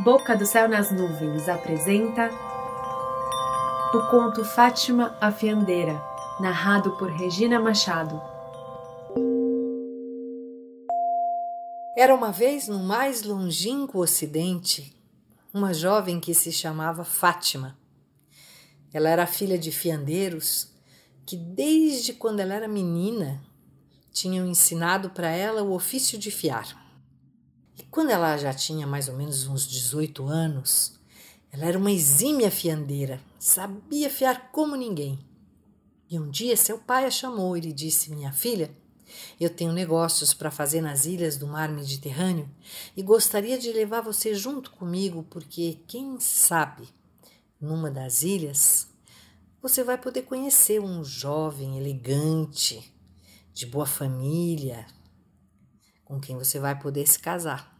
Boca do Céu nas Nuvens apresenta o conto Fátima a Fiandeira, narrado por Regina Machado. Era uma vez no mais longínquo ocidente uma jovem que se chamava Fátima. Ela era filha de fiandeiros que, desde quando ela era menina, tinham ensinado para ela o ofício de fiar. E quando ela já tinha mais ou menos uns 18 anos, ela era uma exímia fiandeira, sabia fiar como ninguém. E um dia seu pai a chamou e lhe disse: Minha filha, eu tenho negócios para fazer nas ilhas do mar Mediterrâneo e gostaria de levar você junto comigo, porque quem sabe, numa das ilhas, você vai poder conhecer um jovem elegante, de boa família, com quem você vai poder se casar.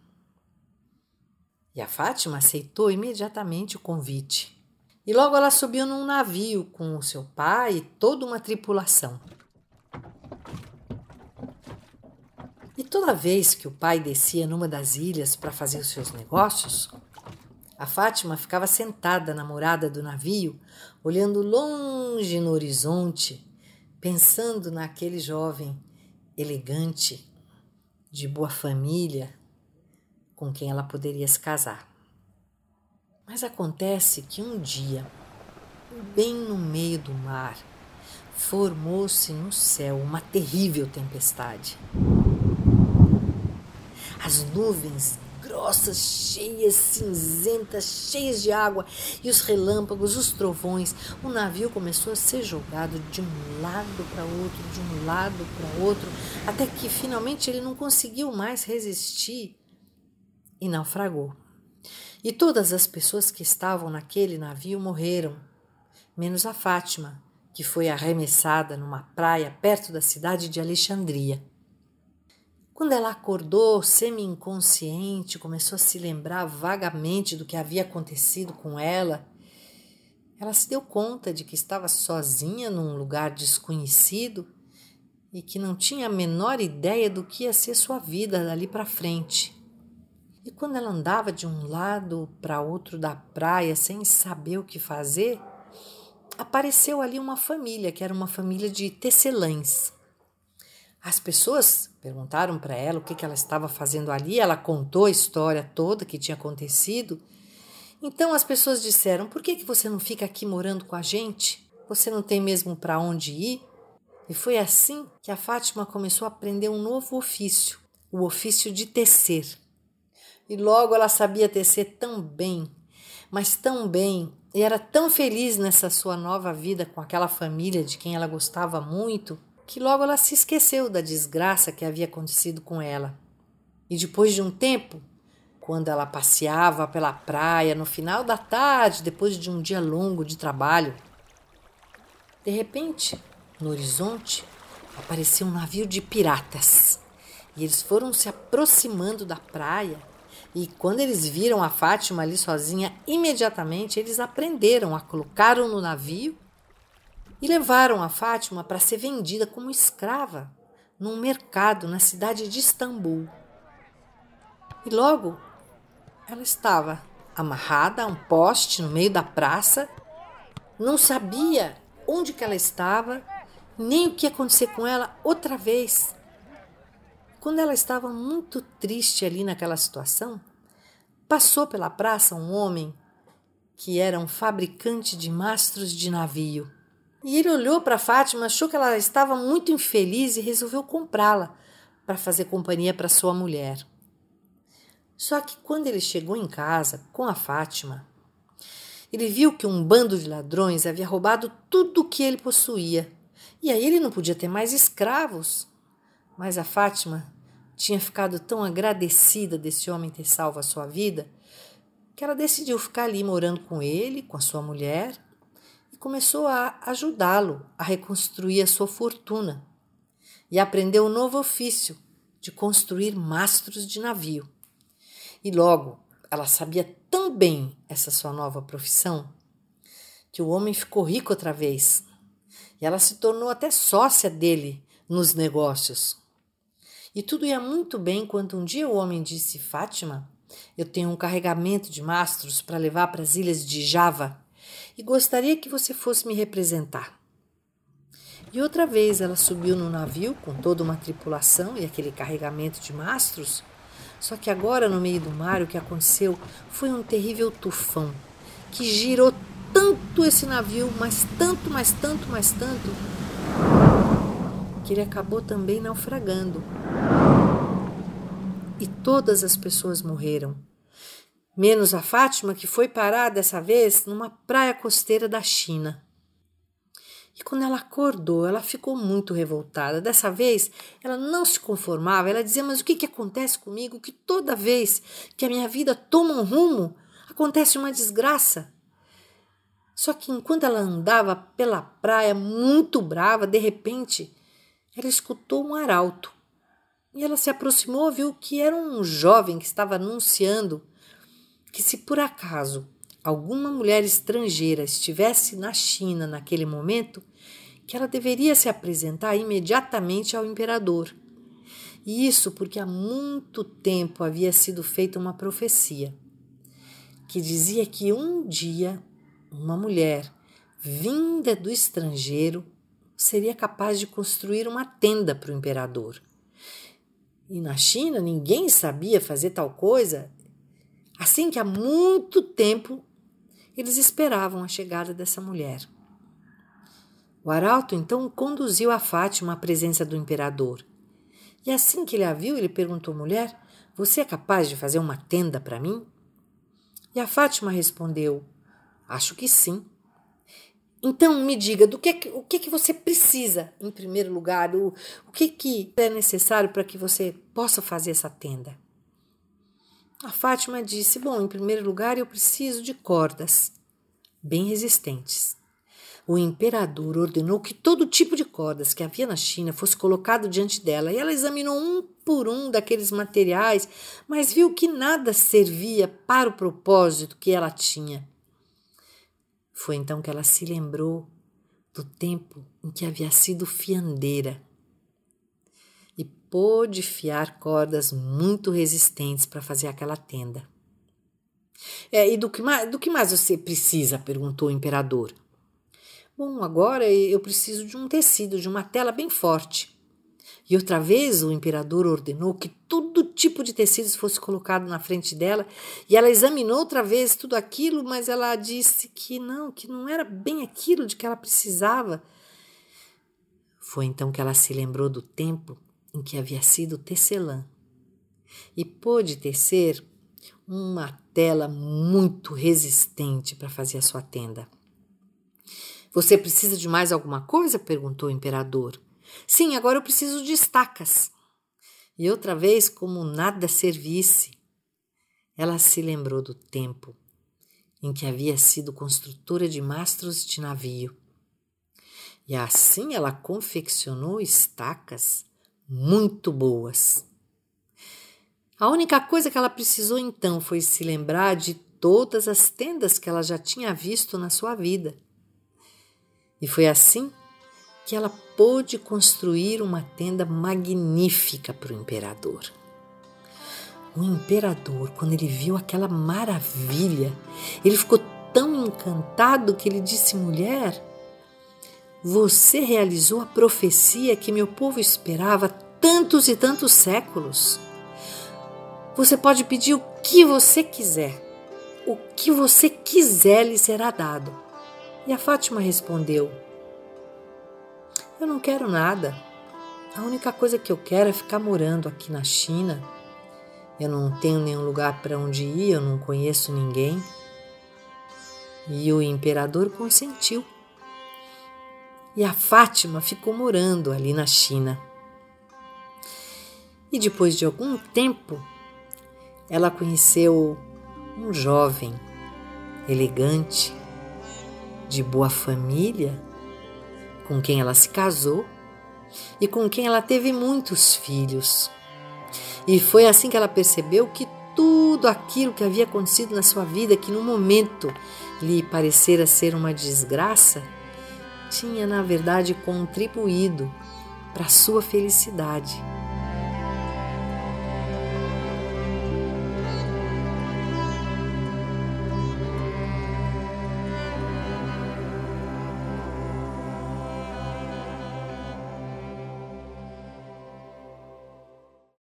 E a Fátima aceitou imediatamente o convite. E logo ela subiu num navio com o seu pai e toda uma tripulação. E toda vez que o pai descia numa das ilhas para fazer os seus negócios, a Fátima ficava sentada na morada do navio, olhando longe no horizonte, pensando naquele jovem elegante de boa família com quem ela poderia se casar. Mas acontece que um dia, bem no meio do mar, formou-se no céu uma terrível tempestade. As nuvens grossas, cheias, cinzentas, cheias de água, e os relâmpagos, os trovões. O navio começou a ser jogado de um lado para outro, de um lado para outro, até que finalmente ele não conseguiu mais resistir e naufragou. E todas as pessoas que estavam naquele navio morreram, menos a Fátima, que foi arremessada numa praia perto da cidade de Alexandria. Quando ela acordou semi-inconsciente, começou a se lembrar vagamente do que havia acontecido com ela, ela se deu conta de que estava sozinha num lugar desconhecido e que não tinha a menor ideia do que ia ser sua vida dali para frente. E quando ela andava de um lado para outro da praia sem saber o que fazer, apareceu ali uma família, que era uma família de tecelães. As pessoas perguntaram para ela o que, que ela estava fazendo ali, ela contou a história toda que tinha acontecido. Então as pessoas disseram: por que, que você não fica aqui morando com a gente? Você não tem mesmo para onde ir? E foi assim que a Fátima começou a aprender um novo ofício, o ofício de tecer. E logo ela sabia tecer tão bem, mas tão bem, e era tão feliz nessa sua nova vida com aquela família de quem ela gostava muito, que logo ela se esqueceu da desgraça que havia acontecido com ela. E depois de um tempo, quando ela passeava pela praia no final da tarde, depois de um dia longo de trabalho, de repente, no horizonte, apareceu um navio de piratas. E eles foram se aproximando da praia. E quando eles viram a Fátima ali sozinha, imediatamente eles aprenderam a colocaram no navio e levaram a Fátima para ser vendida como escrava num mercado na cidade de Istambul. E logo ela estava amarrada a um poste no meio da praça, não sabia onde que ela estava, nem o que ia acontecer com ela outra vez. Quando ela estava muito triste ali naquela situação, passou pela praça um homem que era um fabricante de mastros de navio. E ele olhou para Fátima, achou que ela estava muito infeliz e resolveu comprá-la para fazer companhia para sua mulher. Só que quando ele chegou em casa com a Fátima, ele viu que um bando de ladrões havia roubado tudo o que ele possuía. E aí ele não podia ter mais escravos. Mas a Fátima tinha ficado tão agradecida desse homem ter salvo a sua vida que ela decidiu ficar ali morando com ele, com a sua mulher começou a ajudá-lo a reconstruir a sua fortuna e aprendeu um novo ofício de construir mastros de navio. E logo ela sabia tão bem essa sua nova profissão que o homem ficou rico outra vez e ela se tornou até sócia dele nos negócios. E tudo ia muito bem quando um dia o homem disse: Fátima, Eu tenho um carregamento de mastros para levar para as ilhas de Java e gostaria que você fosse me representar. E outra vez ela subiu no navio com toda uma tripulação e aquele carregamento de mastros. Só que agora, no meio do mar, o que aconteceu foi um terrível tufão que girou tanto esse navio, mas tanto, mais tanto, mais tanto, que ele acabou também naufragando. E todas as pessoas morreram, menos a Fátima, que foi parar dessa vez numa praia costeira da China. E quando ela acordou, ela ficou muito revoltada. Dessa vez, ela não se conformava. Ela dizia: Mas o que, que acontece comigo? Que toda vez que a minha vida toma um rumo, acontece uma desgraça. Só que enquanto ela andava pela praia, muito brava, de repente, ela escutou um arauto. E ela se aproximou, viu que era um jovem que estava anunciando que, se por acaso alguma mulher estrangeira estivesse na China naquele momento, que ela deveria se apresentar imediatamente ao imperador. E isso porque há muito tempo havia sido feita uma profecia que dizia que um dia uma mulher vinda do estrangeiro seria capaz de construir uma tenda para o imperador. E na China ninguém sabia fazer tal coisa, assim que há muito tempo eles esperavam a chegada dessa mulher. O arauto então conduziu a Fátima à presença do imperador. E assim que ele a viu, ele perguntou mulher: Você é capaz de fazer uma tenda para mim? E a Fátima respondeu: Acho que sim. Então me diga, do que, o que, que você precisa, em primeiro lugar, o, o que, que é necessário para que você possa fazer essa tenda? A Fátima disse: Bom, em primeiro lugar, eu preciso de cordas bem resistentes. O imperador ordenou que todo tipo de cordas que havia na China fosse colocado diante dela, e ela examinou um por um daqueles materiais, mas viu que nada servia para o propósito que ela tinha. Foi então que ela se lembrou do tempo em que havia sido fiandeira pôde fiar cordas muito resistentes para fazer aquela tenda. É, e do que, do que mais você precisa? perguntou o imperador. Bom, agora eu preciso de um tecido, de uma tela bem forte. E outra vez o imperador ordenou que todo tipo de tecidos fosse colocado na frente dela, e ela examinou outra vez tudo aquilo, mas ela disse que não, que não era bem aquilo de que ela precisava. Foi então que ela se lembrou do tempo em que havia sido tecelã e pôde tecer uma tela muito resistente para fazer a sua tenda. Você precisa de mais alguma coisa? perguntou o imperador. Sim, agora eu preciso de estacas. E outra vez, como nada servisse, ela se lembrou do tempo em que havia sido construtora de mastros de navio. E assim ela confeccionou estacas muito boas. A única coisa que ela precisou então foi se lembrar de todas as tendas que ela já tinha visto na sua vida. E foi assim que ela pôde construir uma tenda magnífica para o imperador. O imperador, quando ele viu aquela maravilha, ele ficou tão encantado que ele disse: Mulher, você realizou a profecia que meu povo esperava tantos e tantos séculos. Você pode pedir o que você quiser. O que você quiser lhe será dado. E a Fátima respondeu: Eu não quero nada. A única coisa que eu quero é ficar morando aqui na China. Eu não tenho nenhum lugar para onde ir, eu não conheço ninguém. E o imperador consentiu. E a Fátima ficou morando ali na China. E depois de algum tempo, ela conheceu um jovem, elegante, de boa família, com quem ela se casou e com quem ela teve muitos filhos. E foi assim que ela percebeu que tudo aquilo que havia acontecido na sua vida, que no momento lhe parecera ser uma desgraça, tinha na verdade contribuído para sua felicidade.